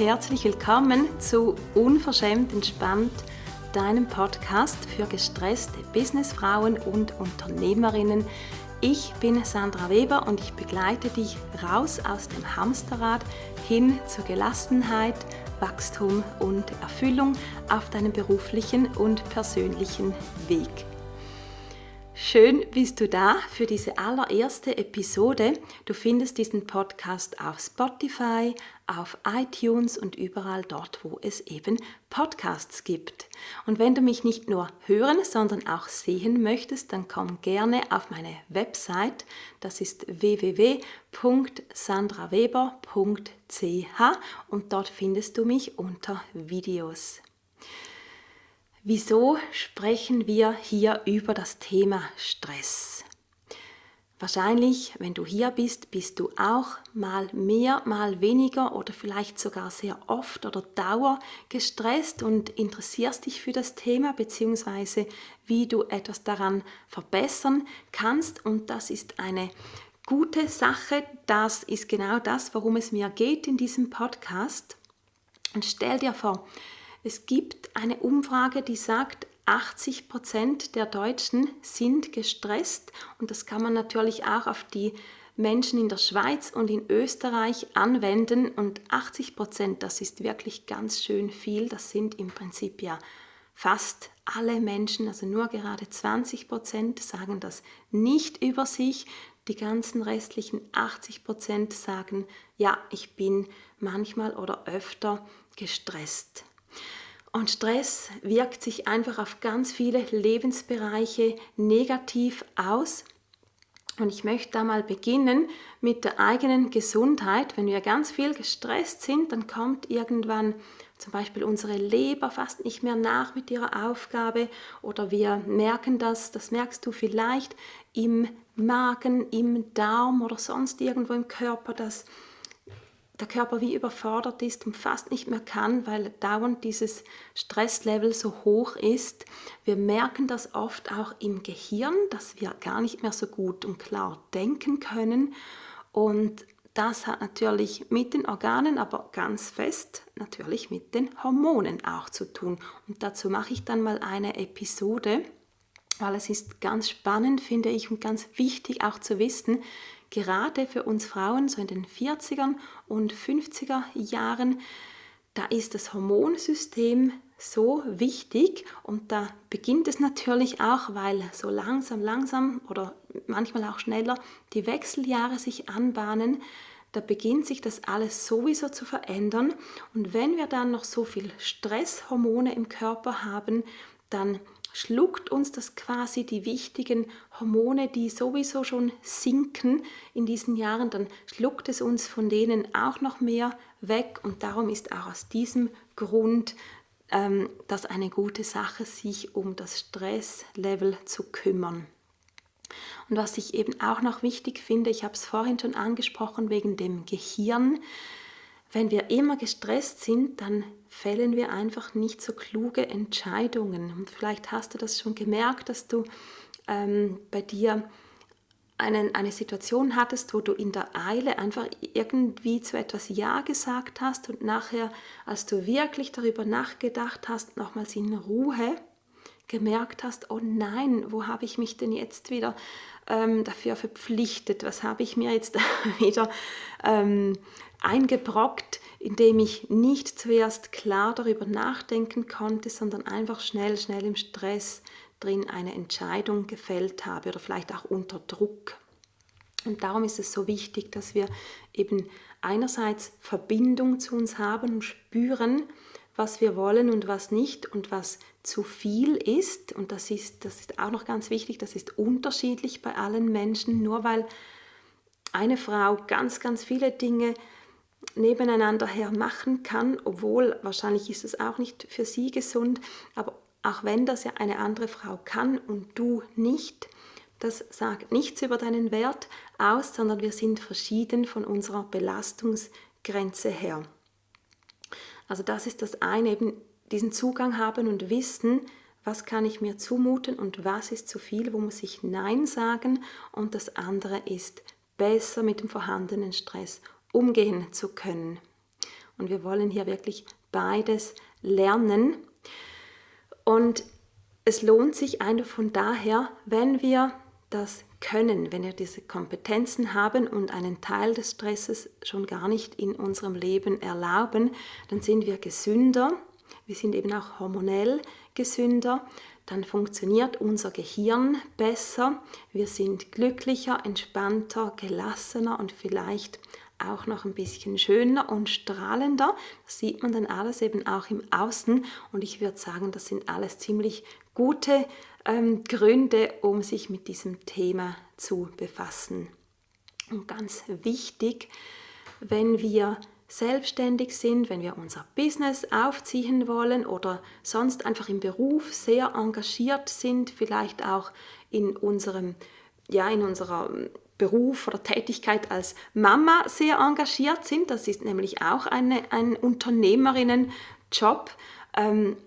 herzlich willkommen zu Unverschämt entspannt, deinem Podcast für gestresste Businessfrauen und Unternehmerinnen. Ich bin Sandra Weber und ich begleite dich raus aus dem Hamsterrad hin zur Gelassenheit, Wachstum und Erfüllung auf deinem beruflichen und persönlichen Weg. Schön bist du da für diese allererste Episode. Du findest diesen Podcast auf Spotify, auf iTunes und überall dort, wo es eben Podcasts gibt. Und wenn du mich nicht nur hören, sondern auch sehen möchtest, dann komm gerne auf meine Website. Das ist www.sandraweber.ch und dort findest du mich unter Videos. Wieso sprechen wir hier über das Thema Stress? Wahrscheinlich, wenn du hier bist, bist du auch mal mehr, mal weniger oder vielleicht sogar sehr oft oder dauer gestresst und interessierst dich für das Thema bzw. wie du etwas daran verbessern kannst. Und das ist eine gute Sache. Das ist genau das, worum es mir geht in diesem Podcast. Und stell dir vor, es gibt eine Umfrage, die sagt, 80 Prozent der Deutschen sind gestresst. Und das kann man natürlich auch auf die Menschen in der Schweiz und in Österreich anwenden. Und 80 Prozent, das ist wirklich ganz schön viel, das sind im Prinzip ja fast alle Menschen, also nur gerade 20 Prozent sagen das nicht über sich, die ganzen restlichen 80 Prozent sagen, ja, ich bin manchmal oder öfter gestresst. Und Stress wirkt sich einfach auf ganz viele Lebensbereiche negativ aus. Und ich möchte da mal beginnen mit der eigenen Gesundheit. Wenn wir ganz viel gestresst sind, dann kommt irgendwann zum Beispiel unsere Leber fast nicht mehr nach mit ihrer Aufgabe oder wir merken das, das merkst du vielleicht im Magen, im Darm oder sonst irgendwo im Körper, dass der Körper wie überfordert ist und fast nicht mehr kann, weil dauernd dieses Stresslevel so hoch ist. Wir merken das oft auch im Gehirn, dass wir gar nicht mehr so gut und klar denken können. Und das hat natürlich mit den Organen, aber ganz fest natürlich mit den Hormonen auch zu tun. Und dazu mache ich dann mal eine Episode, weil es ist ganz spannend, finde ich, und ganz wichtig auch zu wissen, gerade für uns Frauen, so in den 40er und 50er Jahren, da ist das Hormonsystem so wichtig und da beginnt es natürlich auch, weil so langsam, langsam oder manchmal auch schneller die Wechseljahre sich anbahnen, da beginnt sich das alles sowieso zu verändern und wenn wir dann noch so viel Stresshormone im Körper haben, dann schluckt uns das quasi die wichtigen Hormone, die sowieso schon sinken in diesen Jahren, dann schluckt es uns von denen auch noch mehr weg und darum ist auch aus diesem Grund ähm, das eine gute Sache, sich um das Stresslevel zu kümmern. Und was ich eben auch noch wichtig finde, ich habe es vorhin schon angesprochen wegen dem Gehirn, wenn wir immer gestresst sind, dann fällen wir einfach nicht so kluge Entscheidungen. Und vielleicht hast du das schon gemerkt, dass du ähm, bei dir einen, eine Situation hattest, wo du in der Eile einfach irgendwie zu etwas Ja gesagt hast und nachher, als du wirklich darüber nachgedacht hast, nochmals in Ruhe gemerkt hast, oh nein, wo habe ich mich denn jetzt wieder ähm, dafür verpflichtet? Was habe ich mir jetzt wieder ähm, eingebrockt, indem ich nicht zuerst klar darüber nachdenken konnte, sondern einfach schnell, schnell im Stress drin eine Entscheidung gefällt habe oder vielleicht auch unter Druck. Und darum ist es so wichtig, dass wir eben einerseits Verbindung zu uns haben und spüren, was wir wollen und was nicht und was zu viel ist. Und das ist, das ist auch noch ganz wichtig, das ist unterschiedlich bei allen Menschen. Nur weil eine Frau ganz, ganz viele Dinge nebeneinander her machen kann, obwohl wahrscheinlich ist es auch nicht für sie gesund, aber auch wenn das ja eine andere Frau kann und du nicht, das sagt nichts über deinen Wert aus, sondern wir sind verschieden von unserer Belastungsgrenze her. Also das ist das eine, eben diesen Zugang haben und wissen, was kann ich mir zumuten und was ist zu viel, wo muss ich Nein sagen und das andere ist besser mit dem vorhandenen Stress umgehen zu können. Und wir wollen hier wirklich beides lernen. Und es lohnt sich einfach von daher, wenn wir das können, wenn wir diese Kompetenzen haben und einen Teil des Stresses schon gar nicht in unserem Leben erlauben, dann sind wir gesünder, wir sind eben auch hormonell gesünder, dann funktioniert unser Gehirn besser, wir sind glücklicher, entspannter, gelassener und vielleicht auch noch ein bisschen schöner und strahlender. Das sieht man dann alles eben auch im Außen und ich würde sagen, das sind alles ziemlich gute ähm, Gründe, um sich mit diesem Thema zu befassen. Und ganz wichtig, wenn wir selbstständig sind, wenn wir unser Business aufziehen wollen oder sonst einfach im Beruf sehr engagiert sind, vielleicht auch in unserem ja in unserer Beruf oder Tätigkeit als Mama sehr engagiert sind. Das ist nämlich auch eine, ein Unternehmerinnenjob. Ähm,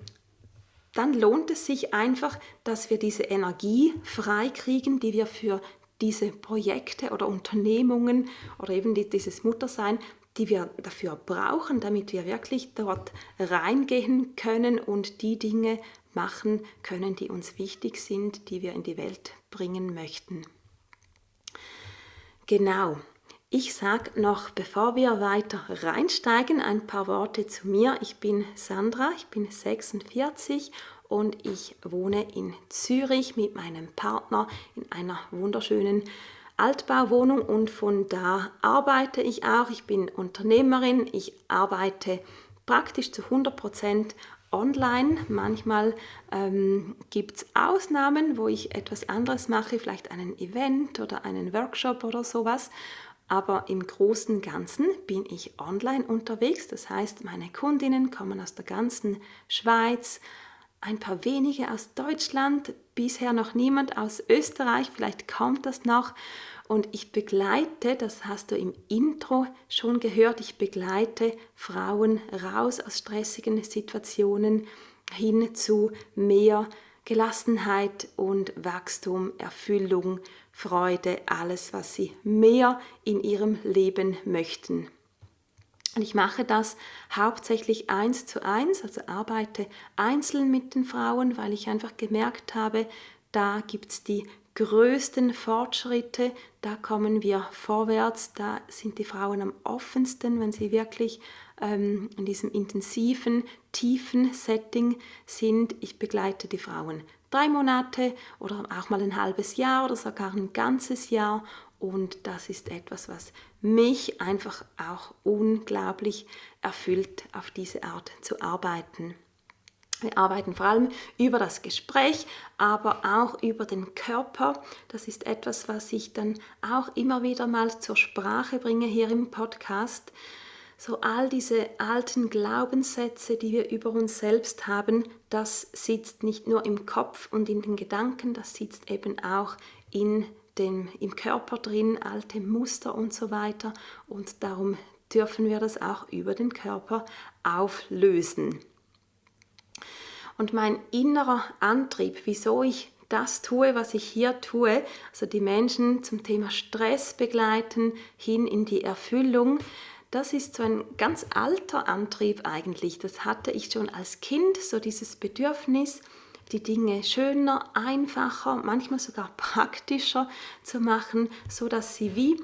dann lohnt es sich einfach, dass wir diese Energie freikriegen, die wir für diese Projekte oder Unternehmungen oder eben dieses Muttersein, die wir dafür brauchen, damit wir wirklich dort reingehen können und die Dinge machen können, die uns wichtig sind, die wir in die Welt bringen möchten. Genau. Ich sage noch, bevor wir weiter reinsteigen, ein paar Worte zu mir. Ich bin Sandra, ich bin 46 und ich wohne in Zürich mit meinem Partner in einer wunderschönen Altbauwohnung und von da arbeite ich auch. Ich bin Unternehmerin, ich arbeite praktisch zu 100 Prozent online. Manchmal ähm, gibt es Ausnahmen, wo ich etwas anderes mache, vielleicht einen Event oder einen Workshop oder sowas. Aber im Großen Ganzen bin ich online unterwegs. Das heißt, meine Kundinnen kommen aus der ganzen Schweiz, ein paar wenige aus Deutschland, bisher noch niemand aus Österreich, vielleicht kommt das noch. Und ich begleite, das hast du im Intro schon gehört, ich begleite Frauen raus aus stressigen Situationen hin zu mehr Gelassenheit und Wachstum, Erfüllung, Freude, alles, was sie mehr in ihrem Leben möchten. Und ich mache das hauptsächlich eins zu eins, also arbeite einzeln mit den Frauen, weil ich einfach gemerkt habe, da gibt es die größten Fortschritte, da kommen wir vorwärts, da sind die Frauen am offensten, wenn sie wirklich ähm, in diesem intensiven, tiefen Setting sind. Ich begleite die Frauen drei Monate oder auch mal ein halbes Jahr oder sogar ein ganzes Jahr und das ist etwas, was mich einfach auch unglaublich erfüllt, auf diese Art zu arbeiten. Wir arbeiten vor allem über das Gespräch, aber auch über den Körper. Das ist etwas, was ich dann auch immer wieder mal zur Sprache bringe hier im Podcast. So all diese alten Glaubenssätze, die wir über uns selbst haben, das sitzt nicht nur im Kopf und in den Gedanken, das sitzt eben auch in dem, im Körper drin, alte Muster und so weiter. Und darum dürfen wir das auch über den Körper auflösen. Und mein innerer Antrieb, wieso ich das tue, was ich hier tue, also die Menschen zum Thema Stress begleiten, hin in die Erfüllung, das ist so ein ganz alter Antrieb eigentlich. Das hatte ich schon als Kind, so dieses Bedürfnis, die Dinge schöner, einfacher, manchmal sogar praktischer zu machen, so dass sie wie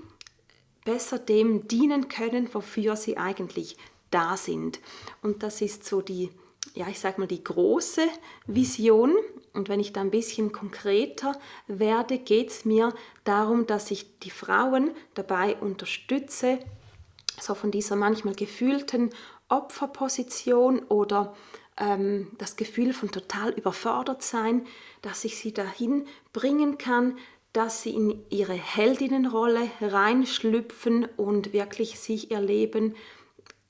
besser dem dienen können, wofür sie eigentlich da sind. Und das ist so die ja, ich sage mal, die große Vision. Und wenn ich da ein bisschen konkreter werde, geht es mir darum, dass ich die Frauen dabei unterstütze, so von dieser manchmal gefühlten Opferposition oder ähm, das Gefühl von total überfordert sein, dass ich sie dahin bringen kann, dass sie in ihre Heldinnenrolle reinschlüpfen und wirklich sich ihr Leben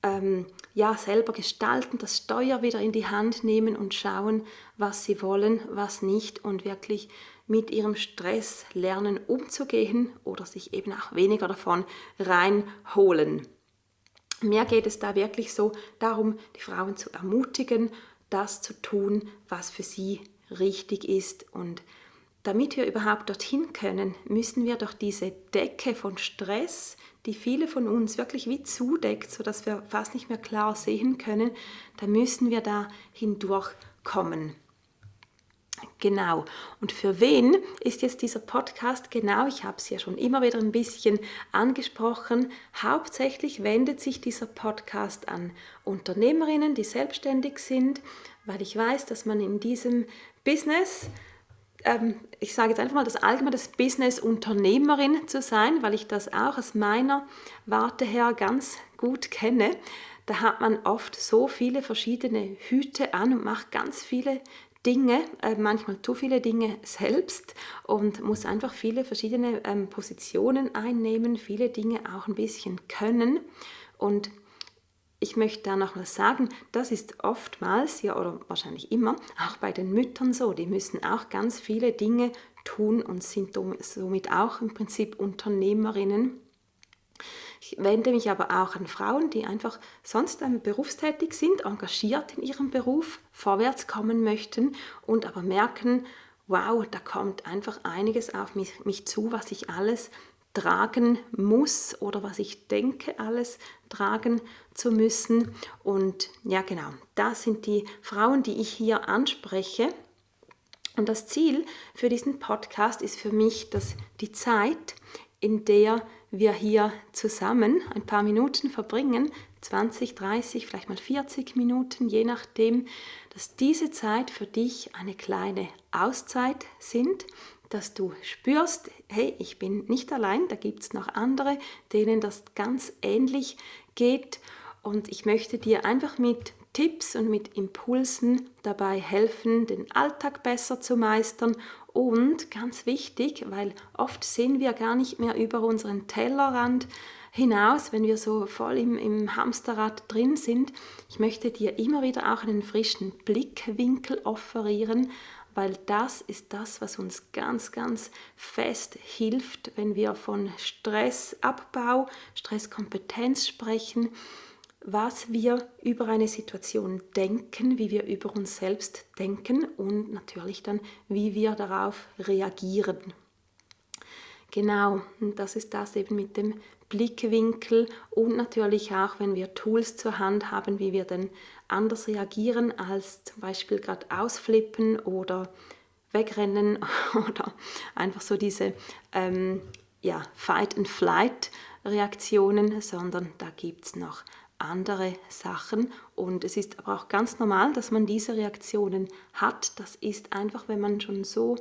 ähm, ja, selber gestalten, das Steuer wieder in die Hand nehmen und schauen, was sie wollen, was nicht und wirklich mit ihrem Stress lernen umzugehen oder sich eben auch weniger davon reinholen. Mir geht es da wirklich so darum, die Frauen zu ermutigen, das zu tun, was für sie richtig ist und damit wir überhaupt dorthin können, müssen wir durch diese Decke von Stress, die viele von uns wirklich wie zudeckt, sodass wir fast nicht mehr klar sehen können, da müssen wir da hindurchkommen. Genau. Und für wen ist jetzt dieser Podcast genau? Ich habe es ja schon immer wieder ein bisschen angesprochen. Hauptsächlich wendet sich dieser Podcast an Unternehmerinnen, die selbstständig sind, weil ich weiß, dass man in diesem Business ähm, ich sage jetzt einfach mal das allgemeine das Business Unternehmerin zu sein, weil ich das auch aus meiner Warte her ganz gut kenne. Da hat man oft so viele verschiedene Hüte an und macht ganz viele Dinge, äh, manchmal zu viele Dinge selbst und muss einfach viele verschiedene ähm, Positionen einnehmen, viele Dinge auch ein bisschen können. Und ich möchte da noch mal sagen, das ist oftmals, ja oder wahrscheinlich immer, auch bei den Müttern so. Die müssen auch ganz viele Dinge tun und sind somit auch im Prinzip Unternehmerinnen. Ich wende mich aber auch an Frauen, die einfach sonst berufstätig sind, engagiert in ihrem Beruf, vorwärts kommen möchten und aber merken, wow, da kommt einfach einiges auf mich, mich zu, was ich alles tragen muss oder was ich denke, alles tragen zu müssen. Und ja, genau, das sind die Frauen, die ich hier anspreche. Und das Ziel für diesen Podcast ist für mich, dass die Zeit, in der wir hier zusammen ein paar Minuten verbringen, 20, 30, vielleicht mal 40 Minuten, je nachdem, dass diese Zeit für dich eine kleine Auszeit sind, dass du spürst, hey, ich bin nicht allein, da gibt es noch andere, denen das ganz ähnlich geht und ich möchte dir einfach mit Tipps und mit Impulsen dabei helfen, den Alltag besser zu meistern und ganz wichtig, weil oft sehen wir gar nicht mehr über unseren Tellerrand hinaus, wenn wir so voll im, im Hamsterrad drin sind. Ich möchte dir immer wieder auch einen frischen Blickwinkel offerieren, weil das ist das, was uns ganz, ganz fest hilft, wenn wir von Stressabbau, Stresskompetenz sprechen was wir über eine Situation denken, wie wir über uns selbst denken und natürlich dann, wie wir darauf reagieren. Genau, und das ist das eben mit dem Blickwinkel und natürlich auch, wenn wir Tools zur Hand haben, wie wir dann anders reagieren als zum Beispiel gerade ausflippen oder wegrennen oder einfach so diese ähm, ja, Fight-and-Flight-Reaktionen, sondern da gibt es noch andere Sachen. Und es ist aber auch ganz normal, dass man diese Reaktionen hat. Das ist einfach, wenn man schon so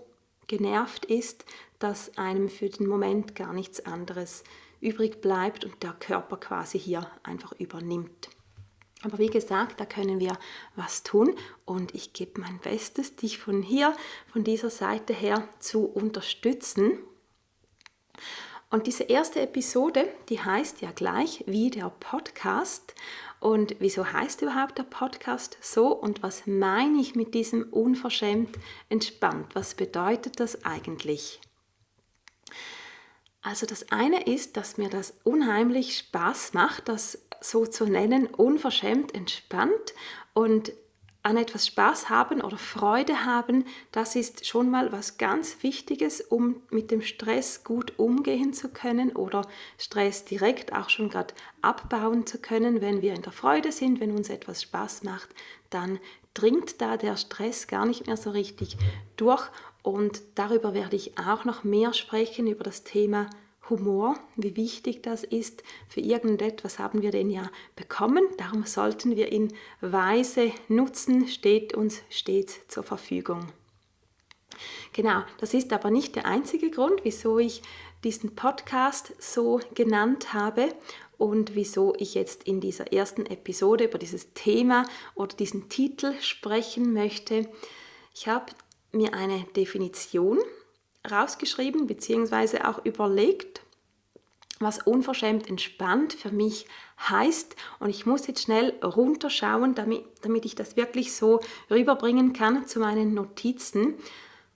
genervt ist, dass einem für den Moment gar nichts anderes übrig bleibt und der Körper quasi hier einfach übernimmt. Aber wie gesagt, da können wir was tun und ich gebe mein Bestes, dich von hier, von dieser Seite her zu unterstützen. Und diese erste Episode, die heißt ja gleich wie der Podcast. Und wieso heißt überhaupt der Podcast so und was meine ich mit diesem unverschämt entspannt? Was bedeutet das eigentlich? Also das eine ist, dass mir das unheimlich Spaß macht, das so zu nennen, unverschämt entspannt und an etwas Spaß haben oder Freude haben, das ist schon mal was ganz Wichtiges, um mit dem Stress gut umgehen zu können oder Stress direkt auch schon gerade abbauen zu können. Wenn wir in der Freude sind, wenn uns etwas Spaß macht, dann dringt da der Stress gar nicht mehr so richtig durch. Und darüber werde ich auch noch mehr sprechen, über das Thema Humor, wie wichtig das ist. Für irgendetwas haben wir den ja bekommen, darum sollten wir ihn weise nutzen, steht uns stets zur Verfügung. Genau, das ist aber nicht der einzige Grund, wieso ich diesen Podcast so genannt habe und wieso ich jetzt in dieser ersten Episode über dieses Thema oder diesen Titel sprechen möchte. Ich habe mir eine Definition rausgeschrieben bzw. auch überlegt, was unverschämt entspannt für mich heißt. Und ich muss jetzt schnell runterschauen, damit, damit ich das wirklich so rüberbringen kann zu meinen Notizen.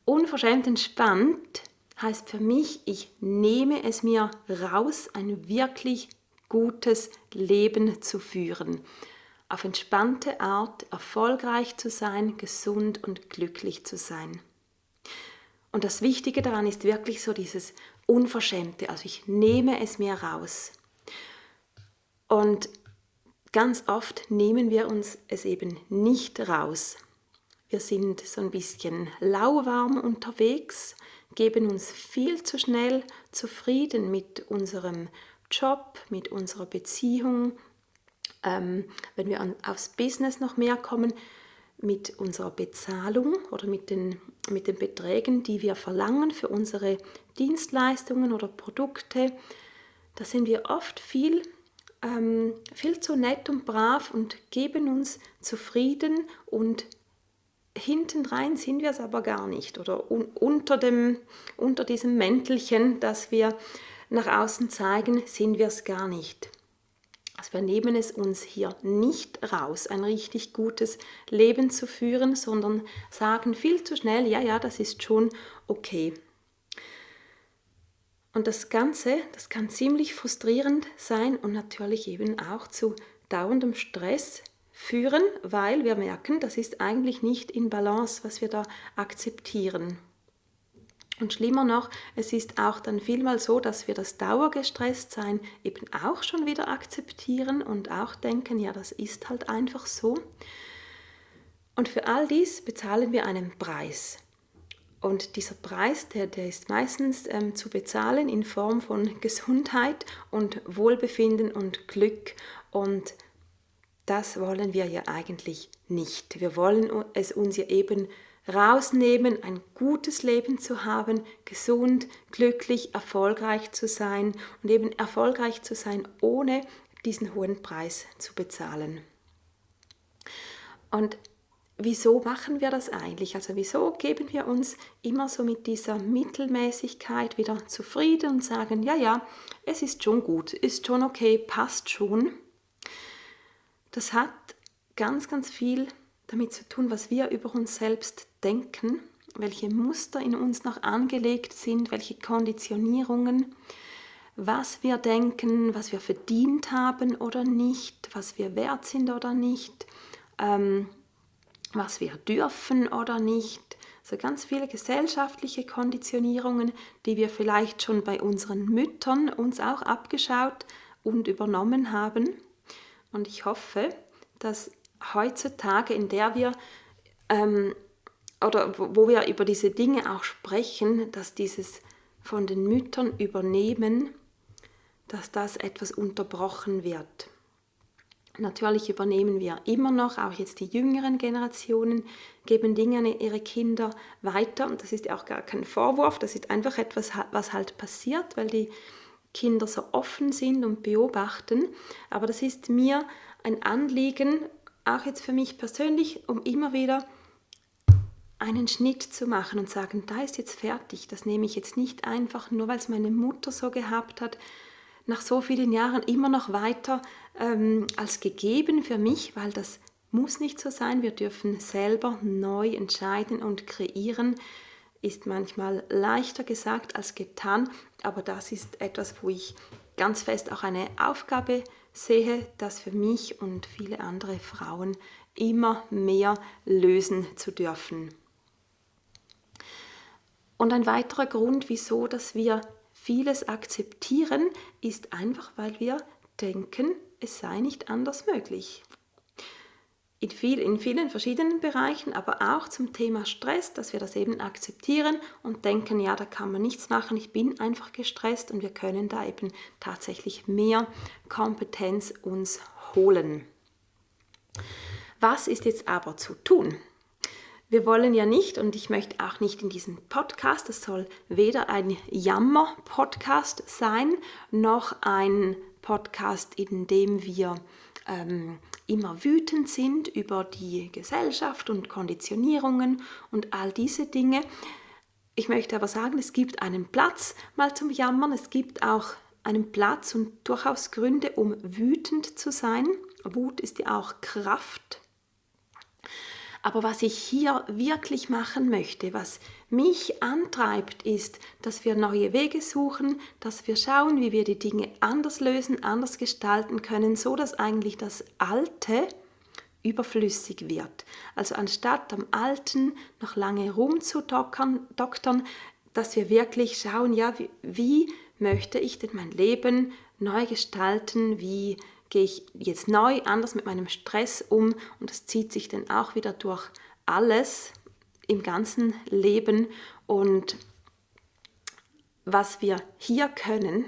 Unverschämt entspannt heißt für mich, ich nehme es mir raus, ein wirklich gutes Leben zu führen. Auf entspannte Art erfolgreich zu sein, gesund und glücklich zu sein. Und das Wichtige daran ist wirklich so dieses Unverschämte. Also ich nehme es mir raus. Und ganz oft nehmen wir uns es eben nicht raus. Wir sind so ein bisschen lauwarm unterwegs, geben uns viel zu schnell zufrieden mit unserem Job, mit unserer Beziehung. Ähm, wenn wir aufs Business noch mehr kommen, mit unserer Bezahlung oder mit den, mit den Beträgen, die wir verlangen für unsere Dienstleistungen oder Produkte, da sind wir oft viel, ähm, viel zu nett und brav und geben uns zufrieden und hintendrein sind wir es aber gar nicht oder un unter, dem, unter diesem Mäntelchen, das wir nach außen zeigen, sind wir es gar nicht. Also wir nehmen es uns hier nicht raus, ein richtig gutes Leben zu führen, sondern sagen viel zu schnell, ja, ja, das ist schon okay. Und das Ganze, das kann ziemlich frustrierend sein und natürlich eben auch zu dauerndem Stress führen, weil wir merken, das ist eigentlich nicht in Balance, was wir da akzeptieren. Und schlimmer noch, es ist auch dann vielmal so, dass wir das Dauergestresstsein eben auch schon wieder akzeptieren und auch denken, ja, das ist halt einfach so. Und für all dies bezahlen wir einen Preis. Und dieser Preis, der, der ist meistens ähm, zu bezahlen in Form von Gesundheit und Wohlbefinden und Glück. Und das wollen wir ja eigentlich nicht. Wir wollen es uns ja eben rausnehmen, ein gutes Leben zu haben, gesund, glücklich, erfolgreich zu sein und eben erfolgreich zu sein, ohne diesen hohen Preis zu bezahlen. Und wieso machen wir das eigentlich? Also wieso geben wir uns immer so mit dieser Mittelmäßigkeit wieder zufrieden und sagen, ja, ja, es ist schon gut, ist schon okay, passt schon. Das hat ganz, ganz viel damit zu tun, was wir über uns selbst denken, welche Muster in uns noch angelegt sind, welche Konditionierungen, was wir denken, was wir verdient haben oder nicht, was wir wert sind oder nicht, ähm, was wir dürfen oder nicht. So ganz viele gesellschaftliche Konditionierungen, die wir vielleicht schon bei unseren Müttern uns auch abgeschaut und übernommen haben. Und ich hoffe, dass heutzutage, in der wir ähm, oder wo wir über diese Dinge auch sprechen, dass dieses von den Müttern übernehmen, dass das etwas unterbrochen wird. Natürlich übernehmen wir immer noch, auch jetzt die jüngeren Generationen, geben Dinge an ihre Kinder weiter. Und das ist auch gar kein Vorwurf, das ist einfach etwas, was halt passiert, weil die Kinder so offen sind und beobachten. Aber das ist mir ein Anliegen, auch jetzt für mich persönlich, um immer wieder einen Schnitt zu machen und sagen, da ist jetzt fertig, das nehme ich jetzt nicht einfach, nur weil es meine Mutter so gehabt hat, nach so vielen Jahren immer noch weiter ähm, als gegeben für mich, weil das muss nicht so sein. Wir dürfen selber neu entscheiden und kreieren. Ist manchmal leichter gesagt als getan, aber das ist etwas, wo ich ganz fest auch eine Aufgabe sehe, das für mich und viele andere Frauen immer mehr lösen zu dürfen. Und ein weiterer Grund, wieso, dass wir vieles akzeptieren, ist einfach, weil wir denken, es sei nicht anders möglich. In, viel, in vielen verschiedenen Bereichen, aber auch zum Thema Stress, dass wir das eben akzeptieren und denken, ja, da kann man nichts machen, ich bin einfach gestresst und wir können da eben tatsächlich mehr Kompetenz uns holen. Was ist jetzt aber zu tun? Wir wollen ja nicht, und ich möchte auch nicht in diesem Podcast, das soll weder ein Jammer-Podcast sein, noch ein Podcast, in dem wir ähm, immer wütend sind über die Gesellschaft und Konditionierungen und all diese Dinge. Ich möchte aber sagen, es gibt einen Platz mal zum Jammern, es gibt auch einen Platz und durchaus Gründe, um wütend zu sein. Wut ist ja auch Kraft aber was ich hier wirklich machen möchte, was mich antreibt, ist, dass wir neue Wege suchen, dass wir schauen, wie wir die Dinge anders lösen, anders gestalten können, so dass eigentlich das Alte überflüssig wird. Also anstatt am Alten noch lange rumzudoktern, dass wir wirklich schauen, ja, wie, wie möchte ich denn mein Leben neu gestalten, wie gehe ich jetzt neu anders mit meinem Stress um und das zieht sich dann auch wieder durch alles im ganzen Leben. Und was wir hier können,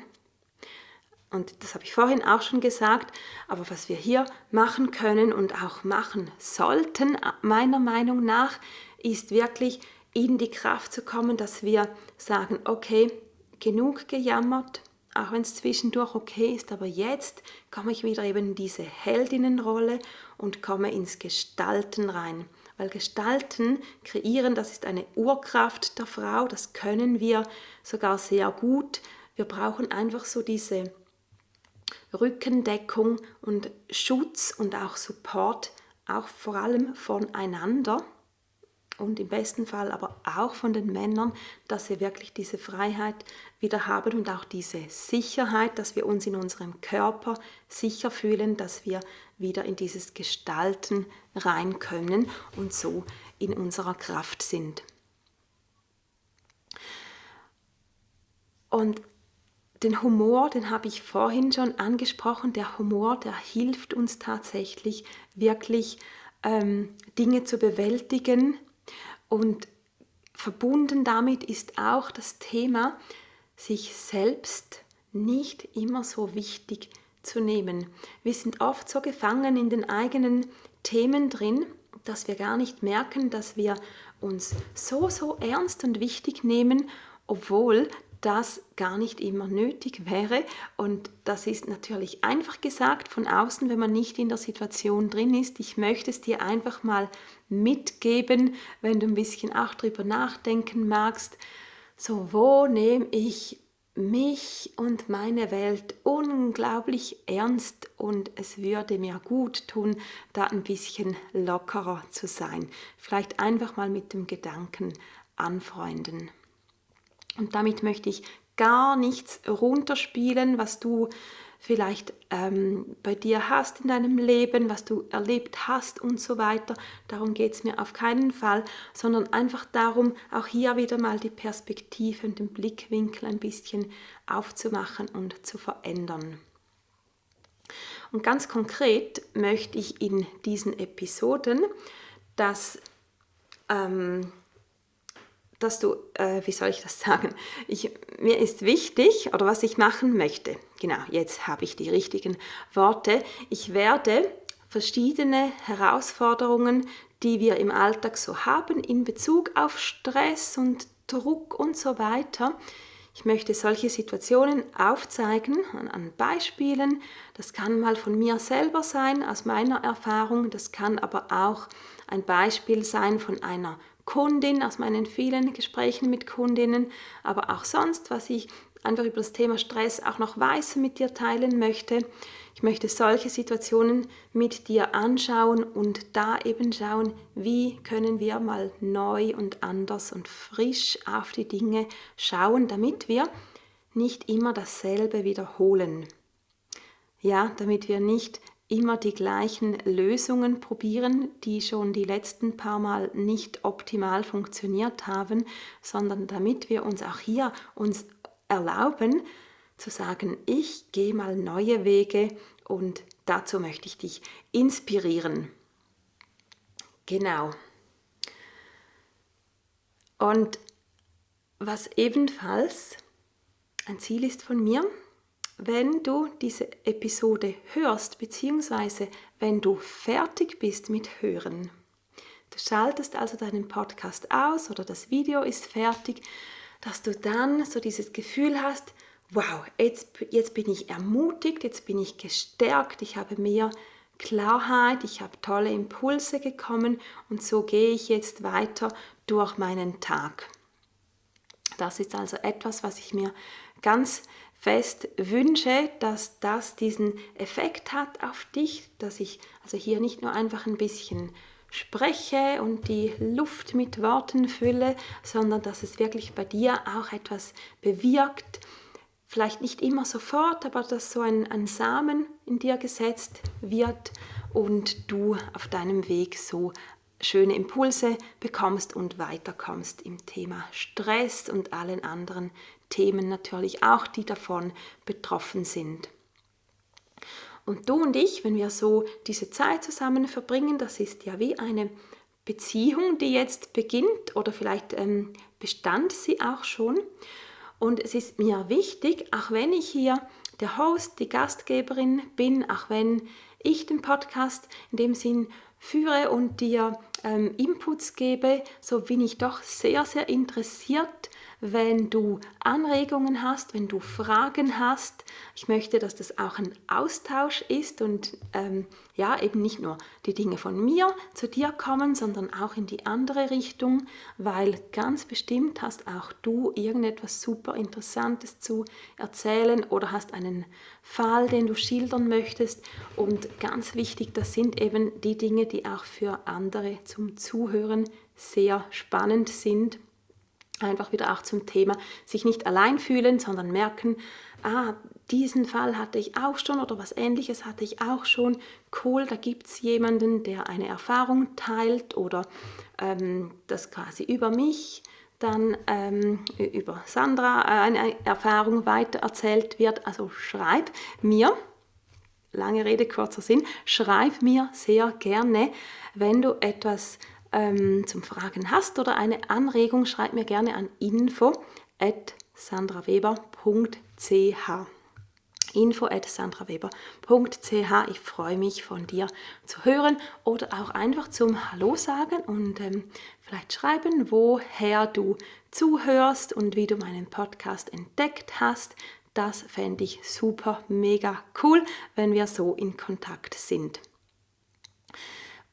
und das habe ich vorhin auch schon gesagt, aber was wir hier machen können und auch machen sollten, meiner Meinung nach, ist wirklich in die Kraft zu kommen, dass wir sagen, okay, genug gejammert, auch wenn es zwischendurch okay ist, aber jetzt komme ich wieder eben in diese Heldinnenrolle und komme ins Gestalten rein. Weil Gestalten, kreieren, das ist eine Urkraft der Frau, das können wir sogar sehr gut. Wir brauchen einfach so diese Rückendeckung und Schutz und auch Support, auch vor allem voneinander und im besten Fall aber auch von den Männern, dass sie wirklich diese Freiheit wieder haben und auch diese Sicherheit, dass wir uns in unserem Körper sicher fühlen, dass wir wieder in dieses Gestalten rein können und so in unserer Kraft sind. Und den Humor, den habe ich vorhin schon angesprochen, der Humor, der hilft uns tatsächlich wirklich ähm, Dinge zu bewältigen, und verbunden damit ist auch das Thema, sich selbst nicht immer so wichtig zu nehmen. Wir sind oft so gefangen in den eigenen Themen drin, dass wir gar nicht merken, dass wir uns so, so ernst und wichtig nehmen, obwohl das gar nicht immer nötig wäre. Und das ist natürlich einfach gesagt von außen, wenn man nicht in der Situation drin ist. Ich möchte es dir einfach mal mitgeben, wenn du ein bisschen auch drüber nachdenken magst. So, wo nehme ich mich und meine Welt unglaublich ernst und es würde mir gut tun, da ein bisschen lockerer zu sein. Vielleicht einfach mal mit dem Gedanken anfreunden. Und damit möchte ich gar nichts runterspielen, was du vielleicht ähm, bei dir hast in deinem Leben, was du erlebt hast und so weiter. Darum geht es mir auf keinen Fall, sondern einfach darum, auch hier wieder mal die Perspektive und den Blickwinkel ein bisschen aufzumachen und zu verändern. Und ganz konkret möchte ich in diesen Episoden, dass ähm, dass du, äh, wie soll ich das sagen, ich, mir ist wichtig oder was ich machen möchte. Genau, jetzt habe ich die richtigen Worte. Ich werde verschiedene Herausforderungen, die wir im Alltag so haben in Bezug auf Stress und Druck und so weiter, ich möchte solche Situationen aufzeigen an Beispielen. Das kann mal von mir selber sein, aus meiner Erfahrung. Das kann aber auch ein Beispiel sein von einer Kundin, aus meinen vielen Gesprächen mit Kundinnen, aber auch sonst, was ich einfach über das Thema Stress auch noch weiß mit dir teilen möchte. Ich möchte solche Situationen mit dir anschauen und da eben schauen, wie können wir mal neu und anders und frisch auf die Dinge schauen, damit wir nicht immer dasselbe wiederholen. Ja, damit wir nicht immer die gleichen Lösungen probieren, die schon die letzten paar Mal nicht optimal funktioniert haben, sondern damit wir uns auch hier uns erlauben zu sagen, ich gehe mal neue Wege und dazu möchte ich dich inspirieren. Genau. Und was ebenfalls ein Ziel ist von mir, wenn du diese Episode hörst, beziehungsweise wenn du fertig bist mit Hören. Du schaltest also deinen Podcast aus oder das Video ist fertig, dass du dann so dieses Gefühl hast, wow, jetzt, jetzt bin ich ermutigt, jetzt bin ich gestärkt, ich habe mehr Klarheit, ich habe tolle Impulse bekommen und so gehe ich jetzt weiter durch meinen Tag. Das ist also etwas, was ich mir ganz fest wünsche, dass das diesen Effekt hat auf dich, dass ich also hier nicht nur einfach ein bisschen spreche und die Luft mit Worten fülle, sondern dass es wirklich bei dir auch etwas bewirkt. Vielleicht nicht immer sofort, aber dass so ein, ein Samen in dir gesetzt wird und du auf deinem Weg so schöne Impulse bekommst und weiterkommst im Thema Stress und allen anderen Themen natürlich auch, die davon betroffen sind. Und du und ich, wenn wir so diese Zeit zusammen verbringen, das ist ja wie eine Beziehung, die jetzt beginnt oder vielleicht ähm, bestand sie auch schon. Und es ist mir wichtig, auch wenn ich hier der Host, die Gastgeberin bin, auch wenn ich den Podcast in dem Sinn führe und dir ähm, Inputs gebe, so bin ich doch sehr, sehr interessiert wenn du Anregungen hast, wenn du Fragen hast. Ich möchte, dass das auch ein Austausch ist und ähm, ja, eben nicht nur die Dinge von mir zu dir kommen, sondern auch in die andere Richtung, weil ganz bestimmt hast auch du irgendetwas super Interessantes zu erzählen oder hast einen Fall, den du schildern möchtest. Und ganz wichtig, das sind eben die Dinge, die auch für andere zum Zuhören sehr spannend sind einfach wieder auch zum Thema sich nicht allein fühlen, sondern merken, ah, diesen Fall hatte ich auch schon oder was ähnliches hatte ich auch schon. Cool, da gibt es jemanden, der eine Erfahrung teilt oder ähm, das quasi über mich dann ähm, über Sandra äh, eine Erfahrung weitererzählt wird. Also schreib mir, lange Rede, kurzer Sinn, schreib mir sehr gerne, wenn du etwas ähm, zum Fragen hast oder eine Anregung, schreib mir gerne an info at sandraweber.ch info at sandraweber.ch. Ich freue mich von dir zu hören oder auch einfach zum Hallo sagen und ähm, vielleicht schreiben, woher du zuhörst und wie du meinen Podcast entdeckt hast. Das fände ich super, mega cool, wenn wir so in Kontakt sind.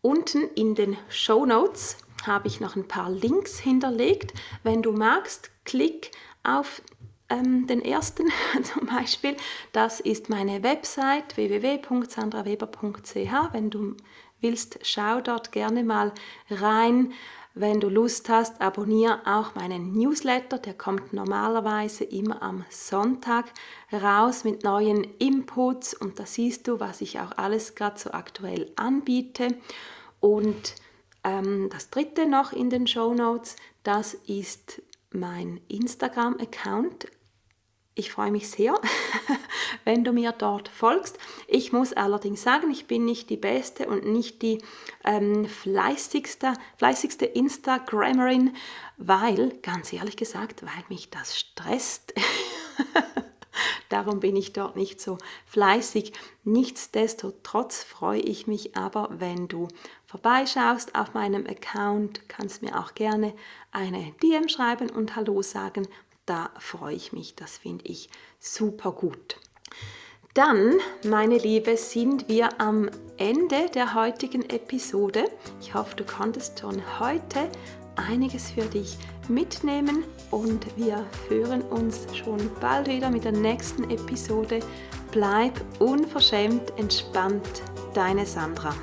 Unten in den Show Notes habe ich noch ein paar Links hinterlegt. Wenn du magst, klick auf ähm, den ersten zum Beispiel. Das ist meine Website www.sandraweber.ch. Wenn du willst, schau dort gerne mal rein. Wenn du Lust hast, abonniere auch meinen Newsletter. Der kommt normalerweise immer am Sonntag raus mit neuen Inputs und da siehst du, was ich auch alles gerade so aktuell anbiete. Und ähm, das dritte noch in den Show Notes, das ist mein Instagram-Account ich freue mich sehr, wenn du mir dort folgst. Ich muss allerdings sagen, ich bin nicht die beste und nicht die ähm, fleißigste, fleißigste Instagrammerin, weil, ganz ehrlich gesagt, weil mich das stresst. Darum bin ich dort nicht so fleißig. Nichtsdestotrotz freue ich mich aber, wenn du vorbeischaust auf meinem Account, kannst mir auch gerne eine DM schreiben und Hallo sagen da freue ich mich, das finde ich super gut. Dann, meine Liebe, sind wir am Ende der heutigen Episode. Ich hoffe, du konntest schon heute einiges für dich mitnehmen und wir hören uns schon bald wieder mit der nächsten Episode. Bleib unverschämt entspannt, deine Sandra.